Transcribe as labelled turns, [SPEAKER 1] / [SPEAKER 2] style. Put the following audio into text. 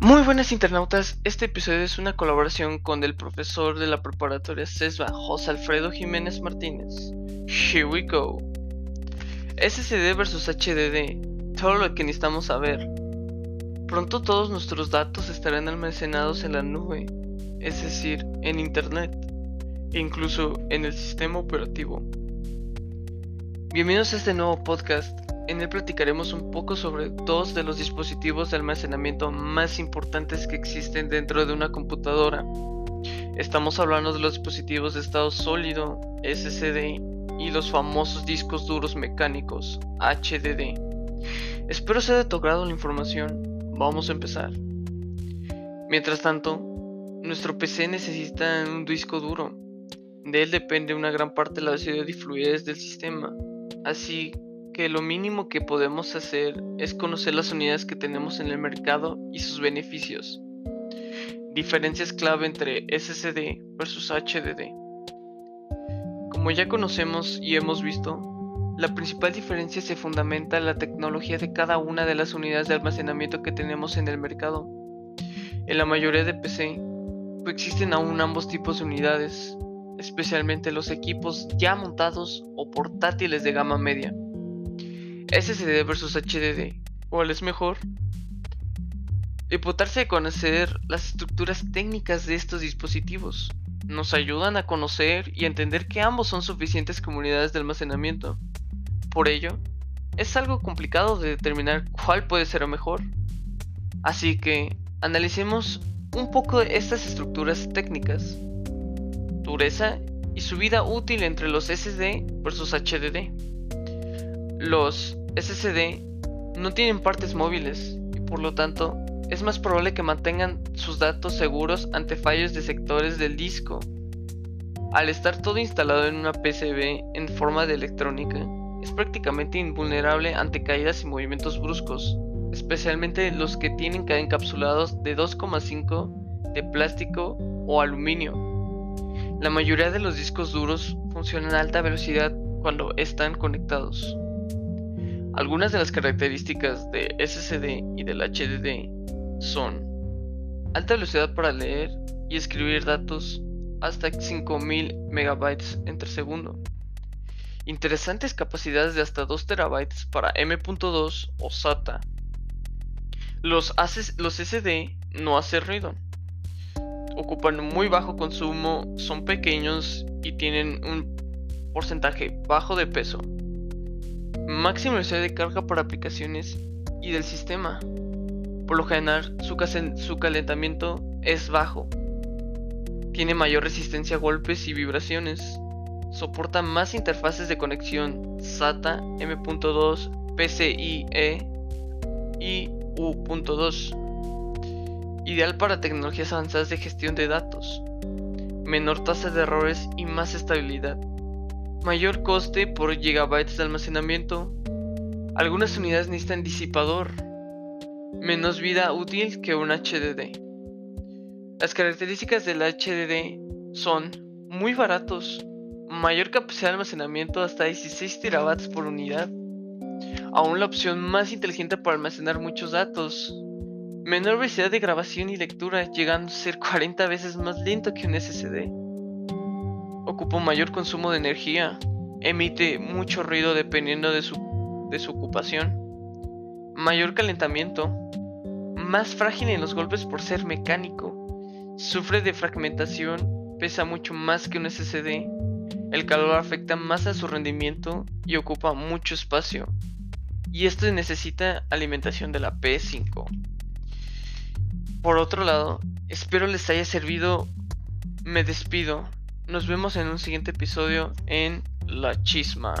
[SPEAKER 1] Muy buenas internautas, este episodio es una colaboración con el profesor de la preparatoria CESBA, José Alfredo Jiménez Martínez. Here we go. SSD versus HDD, todo lo que necesitamos saber. Pronto todos nuestros datos estarán almacenados en la nube, es decir, en Internet, e incluso en el sistema operativo. Bienvenidos a este nuevo podcast en él platicaremos un poco sobre dos de los dispositivos de almacenamiento más importantes que existen dentro de una computadora. Estamos hablando de los dispositivos de estado sólido, SSD, y los famosos discos duros mecánicos, HDD. Espero sea de tu grado la información. Vamos a empezar. Mientras tanto, nuestro PC necesita un disco duro. De él depende una gran parte de la velocidad y fluidez del sistema, así lo mínimo que podemos hacer es conocer las unidades que tenemos en el mercado y sus beneficios. Diferencias clave entre SSD versus HDD. Como ya conocemos y hemos visto, la principal diferencia se fundamenta en la tecnología de cada una de las unidades de almacenamiento que tenemos en el mercado. En la mayoría de PC coexisten aún ambos tipos de unidades, especialmente los equipos ya montados o portátiles de gama media. SSD versus HDD, ¿cuál es mejor? Imputarse de conocer las estructuras técnicas de estos dispositivos nos ayudan a conocer y entender que ambos son suficientes comunidades de almacenamiento. Por ello, es algo complicado de determinar cuál puede ser mejor. Así que analicemos un poco estas estructuras técnicas, dureza y su vida útil entre los SSD versus HDD. Los SSD no tienen partes móviles y por lo tanto es más probable que mantengan sus datos seguros ante fallos de sectores del disco. Al estar todo instalado en una PCB en forma de electrónica, es prácticamente invulnerable ante caídas y movimientos bruscos, especialmente los que tienen encapsulados de 2,5 de plástico o aluminio. La mayoría de los discos duros funcionan a alta velocidad cuando están conectados. Algunas de las características de SSD y del HDD son alta velocidad para leer y escribir datos hasta 5000 MB entre segundo. Interesantes capacidades de hasta 2 TB para M.2 o SATA. Los, los SD no hacen ruido. Ocupan muy bajo consumo, son pequeños y tienen un porcentaje bajo de peso máxima velocidad de carga por aplicaciones y del sistema. Por lo general, su, calentamiento es bajo. Tiene mayor resistencia a golpes y vibraciones. Soporta más interfaces de conexión SATA, M.2, PCIe y U.2. Ideal para tecnologías avanzadas de gestión de datos. Menor tasa de errores y más estabilidad. Mayor coste por gigabytes de almacenamiento. Algunas unidades necesitan disipador. Menos vida útil que un HDD. Las características del HDD son muy baratos, mayor capacidad de almacenamiento hasta 16 terabytes por unidad, aún la opción más inteligente para almacenar muchos datos, menor velocidad de grabación y lectura, llegando a ser 40 veces más lento que un SSD ocupa mayor consumo de energía, emite mucho ruido dependiendo de su, de su ocupación, mayor calentamiento, más frágil en los golpes por ser mecánico, sufre de fragmentación, pesa mucho más que un SSD, el calor afecta más a su rendimiento y ocupa mucho espacio, y esto necesita alimentación de la P5. Por otro lado, espero les haya servido, me despido, nos vemos en un siguiente episodio en La Chisma.